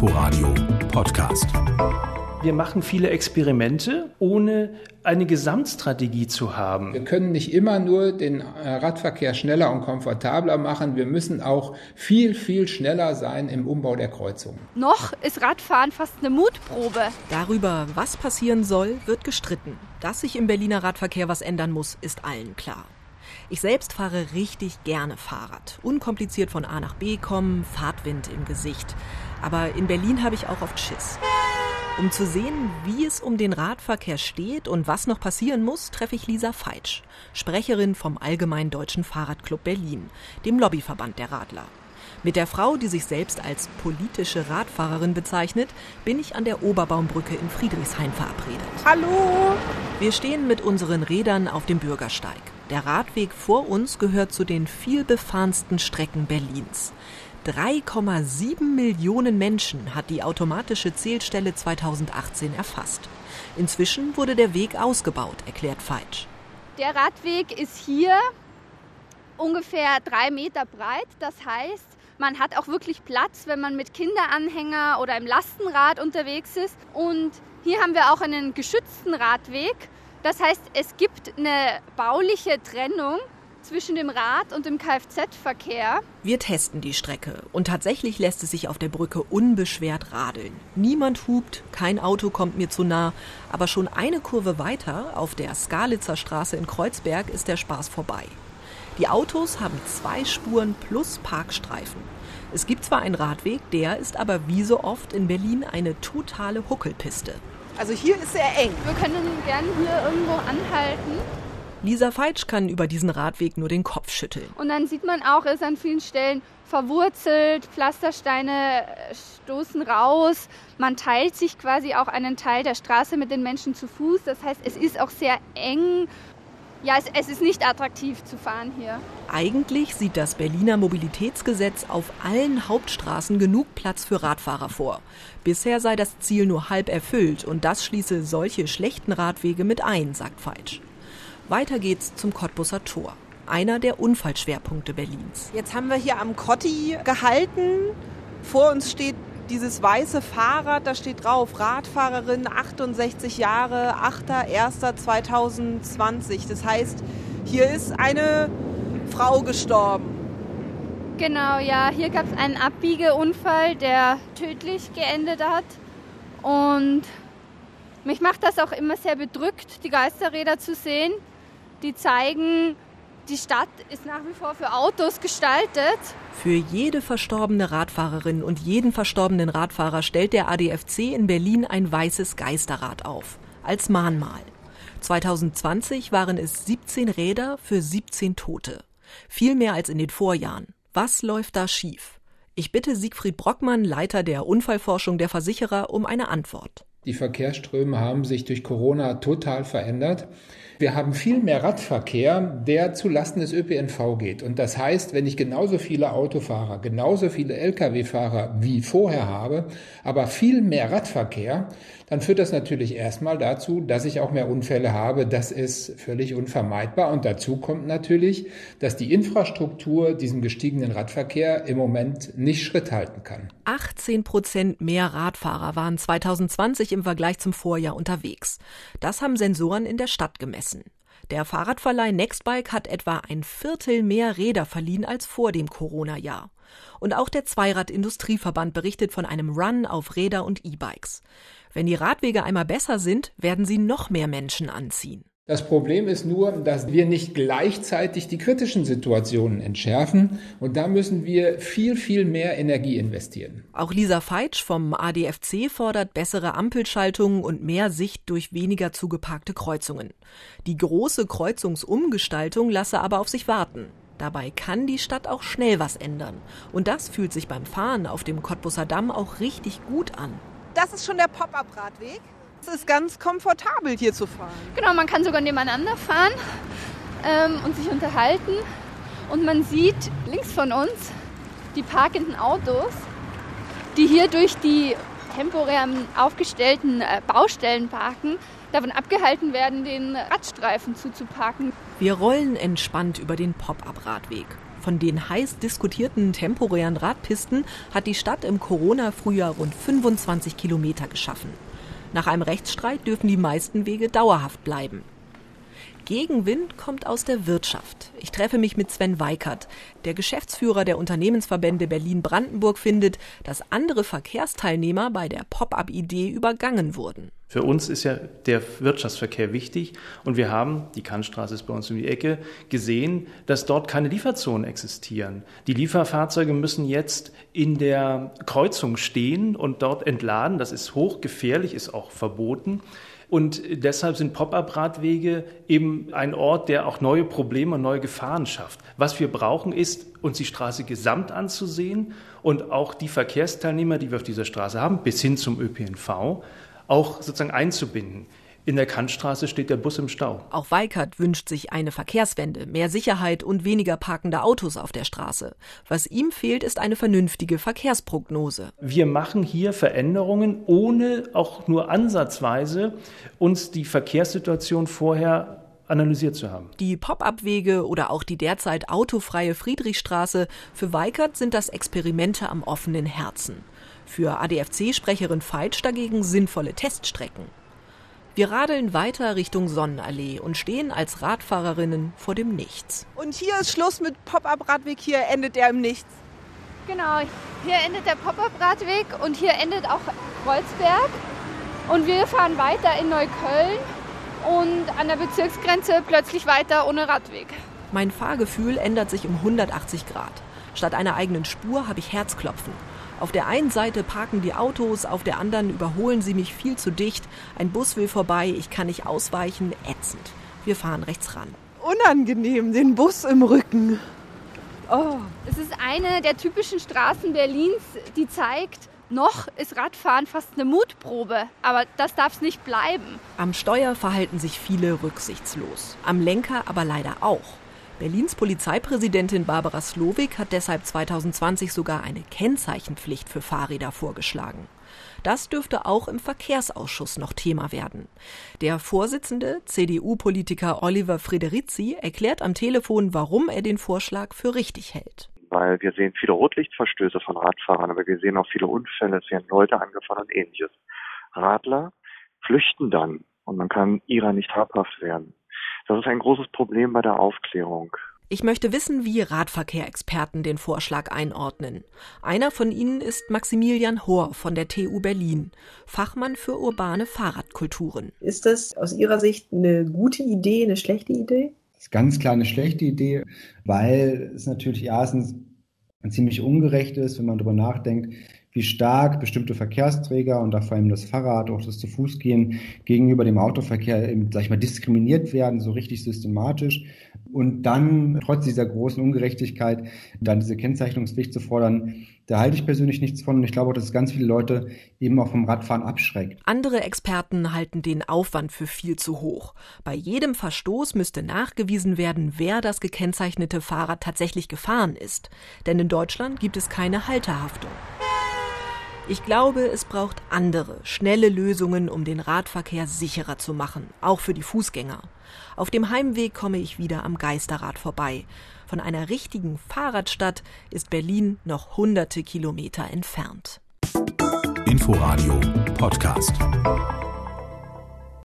Inforadio Podcast. Wir machen viele Experimente, ohne eine Gesamtstrategie zu haben. Wir können nicht immer nur den äh, Radverkehr schneller und komfortabler machen. Wir müssen auch viel, viel schneller sein im Umbau der Kreuzungen. Noch ist Radfahren fast eine Mutprobe. Darüber, was passieren soll, wird gestritten. Dass sich im Berliner Radverkehr was ändern muss, ist allen klar. Ich selbst fahre richtig gerne Fahrrad. Unkompliziert von A nach B kommen, Fahrtwind im Gesicht. Aber in Berlin habe ich auch oft Schiss. Um zu sehen, wie es um den Radverkehr steht und was noch passieren muss, treffe ich Lisa Feitsch, Sprecherin vom Allgemeinen Deutschen Fahrradclub Berlin, dem Lobbyverband der Radler. Mit der Frau, die sich selbst als politische Radfahrerin bezeichnet, bin ich an der Oberbaumbrücke in Friedrichshain verabredet. Hallo! Wir stehen mit unseren Rädern auf dem Bürgersteig. Der Radweg vor uns gehört zu den vielbefahrensten Strecken Berlins. 3,7 Millionen Menschen hat die automatische Zählstelle 2018 erfasst. Inzwischen wurde der Weg ausgebaut, erklärt Feitsch. Der Radweg ist hier ungefähr drei Meter breit. Das heißt, man hat auch wirklich Platz, wenn man mit Kinderanhänger oder im Lastenrad unterwegs ist. Und hier haben wir auch einen geschützten Radweg. Das heißt, es gibt eine bauliche Trennung zwischen dem Rad- und dem Kfz-Verkehr. Wir testen die Strecke und tatsächlich lässt es sich auf der Brücke unbeschwert radeln. Niemand hupt, kein Auto kommt mir zu nah, aber schon eine Kurve weiter, auf der Skalitzer Straße in Kreuzberg, ist der Spaß vorbei. Die Autos haben zwei Spuren plus Parkstreifen. Es gibt zwar einen Radweg, der ist aber wie so oft in Berlin eine totale Huckelpiste. Also hier ist sehr eng. Wir können gerne hier irgendwo anhalten. Lisa Feitsch kann über diesen Radweg nur den Kopf schütteln. Und dann sieht man auch, es ist an vielen Stellen verwurzelt, Pflastersteine stoßen raus. Man teilt sich quasi auch einen Teil der Straße mit den Menschen zu Fuß. Das heißt, es ist auch sehr eng. Ja, es, es ist nicht attraktiv zu fahren hier. Eigentlich sieht das Berliner Mobilitätsgesetz auf allen Hauptstraßen genug Platz für Radfahrer vor. Bisher sei das Ziel nur halb erfüllt und das schließe solche schlechten Radwege mit ein, sagt Feitsch. Weiter geht's zum Cottbusser Tor, einer der Unfallschwerpunkte Berlins. Jetzt haben wir hier am Kotti gehalten. Vor uns steht dieses weiße Fahrrad, da steht drauf, Radfahrerin 68 Jahre, 8.1.2020. Das heißt, hier ist eine Frau gestorben. Genau, ja, hier gab es einen Abbiegeunfall, der tödlich geendet hat. Und mich macht das auch immer sehr bedrückt, die Geisterräder zu sehen, die zeigen, die Stadt ist nach wie vor für Autos gestaltet. Für jede verstorbene Radfahrerin und jeden verstorbenen Radfahrer stellt der ADFC in Berlin ein weißes Geisterrad auf, als Mahnmal. 2020 waren es 17 Räder für 17 Tote. Viel mehr als in den Vorjahren. Was läuft da schief? Ich bitte Siegfried Brockmann, Leiter der Unfallforschung der Versicherer, um eine Antwort. Die Verkehrsströme haben sich durch Corona total verändert. Wir haben viel mehr Radverkehr, der zu Lasten des ÖPNV geht. Und das heißt, wenn ich genauso viele Autofahrer, genauso viele Lkw-Fahrer wie vorher habe, aber viel mehr Radverkehr, dann führt das natürlich erstmal dazu, dass ich auch mehr Unfälle habe. Das ist völlig unvermeidbar. Und dazu kommt natürlich, dass die Infrastruktur diesem gestiegenen Radverkehr im Moment nicht Schritt halten kann. 18 Prozent mehr Radfahrer waren 2020 im Vergleich zum Vorjahr unterwegs. Das haben Sensoren in der Stadt gemessen messen. Der Fahrradverleih Nextbike hat etwa ein Viertel mehr Räder verliehen als vor dem Corona-Jahr. Und auch der Zweirad-Industrieverband berichtet von einem Run auf Räder und E-Bikes. Wenn die Radwege einmal besser sind, werden sie noch mehr Menschen anziehen. Das Problem ist nur, dass wir nicht gleichzeitig die kritischen Situationen entschärfen und da müssen wir viel, viel mehr Energie investieren. Auch Lisa Feitsch vom ADFC fordert bessere Ampelschaltungen und mehr Sicht durch weniger zugeparkte Kreuzungen. Die große Kreuzungsumgestaltung lasse aber auf sich warten. Dabei kann die Stadt auch schnell was ändern. Und das fühlt sich beim Fahren auf dem Cottbusser Damm auch richtig gut an. Das ist schon der Pop-up-Radweg. Es ist ganz komfortabel hier zu fahren. Genau, man kann sogar nebeneinander fahren ähm, und sich unterhalten. Und man sieht links von uns die parkenden Autos, die hier durch die temporär aufgestellten äh, Baustellen parken, davon abgehalten werden, den Radstreifen zuzuparken. Wir rollen entspannt über den Pop-up-Radweg. Von den heiß diskutierten temporären Radpisten hat die Stadt im Corona-Frühjahr rund 25 Kilometer geschaffen. Nach einem Rechtsstreit dürfen die meisten Wege dauerhaft bleiben. Gegenwind kommt aus der Wirtschaft. Ich treffe mich mit Sven Weikert. Der Geschäftsführer der Unternehmensverbände Berlin-Brandenburg findet, dass andere Verkehrsteilnehmer bei der Pop-up-Idee übergangen wurden. Für uns ist ja der Wirtschaftsverkehr wichtig und wir haben, die Kantstraße ist bei uns um die Ecke, gesehen, dass dort keine Lieferzonen existieren. Die Lieferfahrzeuge müssen jetzt in der Kreuzung stehen und dort entladen. Das ist hochgefährlich, ist auch verboten. Und deshalb sind Pop-up-Radwege eben ein Ort, der auch neue Probleme und neue Gefahren schafft. Was wir brauchen, ist, uns die Straße gesamt anzusehen und auch die Verkehrsteilnehmer, die wir auf dieser Straße haben, bis hin zum ÖPNV, auch sozusagen einzubinden. In der Kantstraße steht der Bus im Stau. Auch Weikert wünscht sich eine Verkehrswende, mehr Sicherheit und weniger parkende Autos auf der Straße. Was ihm fehlt, ist eine vernünftige Verkehrsprognose. Wir machen hier Veränderungen, ohne auch nur ansatzweise uns die Verkehrssituation vorher analysiert zu haben. Die Pop-up-Wege oder auch die derzeit autofreie Friedrichstraße für Weikert sind das Experimente am offenen Herzen. Für ADFC-Sprecherin Feitsch dagegen sinnvolle Teststrecken. Wir radeln weiter Richtung Sonnenallee und stehen als Radfahrerinnen vor dem Nichts. Und hier ist Schluss mit Pop-up-Radweg, hier endet er im Nichts. Genau, hier endet der Pop-up-Radweg und hier endet auch Kreuzberg. Und wir fahren weiter in Neukölln und an der Bezirksgrenze plötzlich weiter ohne Radweg. Mein Fahrgefühl ändert sich um 180 Grad. Statt einer eigenen Spur habe ich Herzklopfen. Auf der einen Seite parken die Autos, auf der anderen überholen sie mich viel zu dicht. Ein Bus will vorbei, ich kann nicht ausweichen, ätzend. Wir fahren rechts ran. Unangenehm, den Bus im Rücken. Oh. Es ist eine der typischen Straßen Berlins, die zeigt, noch ist Radfahren fast eine Mutprobe, aber das darf es nicht bleiben. Am Steuer verhalten sich viele rücksichtslos, am Lenker aber leider auch. Berlins Polizeipräsidentin Barbara Slowik hat deshalb 2020 sogar eine Kennzeichenpflicht für Fahrräder vorgeschlagen. Das dürfte auch im Verkehrsausschuss noch Thema werden. Der Vorsitzende, CDU-Politiker Oliver Frederici, erklärt am Telefon, warum er den Vorschlag für richtig hält. Weil wir sehen viele Rotlichtverstöße von Radfahrern, aber wir sehen auch viele Unfälle, es werden Leute angefahren und ähnliches. Radler flüchten dann und man kann ihrer nicht habhaft werden. Das ist ein großes Problem bei der Aufklärung. Ich möchte wissen, wie Radverkehrexperten den Vorschlag einordnen. Einer von ihnen ist Maximilian Hohr von der TU Berlin, Fachmann für urbane Fahrradkulturen. Ist das aus Ihrer Sicht eine gute Idee, eine schlechte Idee? Das ist ganz klar eine schlechte Idee, weil es natürlich erstens ziemlich ungerecht ist, wenn man darüber nachdenkt, wie stark bestimmte Verkehrsträger und da vor allem das Fahrrad, auch das zu Fuß gehen, gegenüber dem Autoverkehr, eben, sag ich mal, diskriminiert werden, so richtig systematisch. Und dann, trotz dieser großen Ungerechtigkeit, dann diese Kennzeichnungspflicht zu fordern, da halte ich persönlich nichts von und ich glaube auch, dass es ganz viele Leute eben auch vom Radfahren abschreckt. Andere Experten halten den Aufwand für viel zu hoch. Bei jedem Verstoß müsste nachgewiesen werden, wer das gekennzeichnete Fahrrad tatsächlich gefahren ist. Denn in Deutschland gibt es keine Halterhaftung. Ich glaube, es braucht andere, schnelle Lösungen, um den Radverkehr sicherer zu machen, auch für die Fußgänger. Auf dem Heimweg komme ich wieder am Geisterrad vorbei. Von einer richtigen Fahrradstadt ist Berlin noch hunderte Kilometer entfernt. Inforadio Podcast.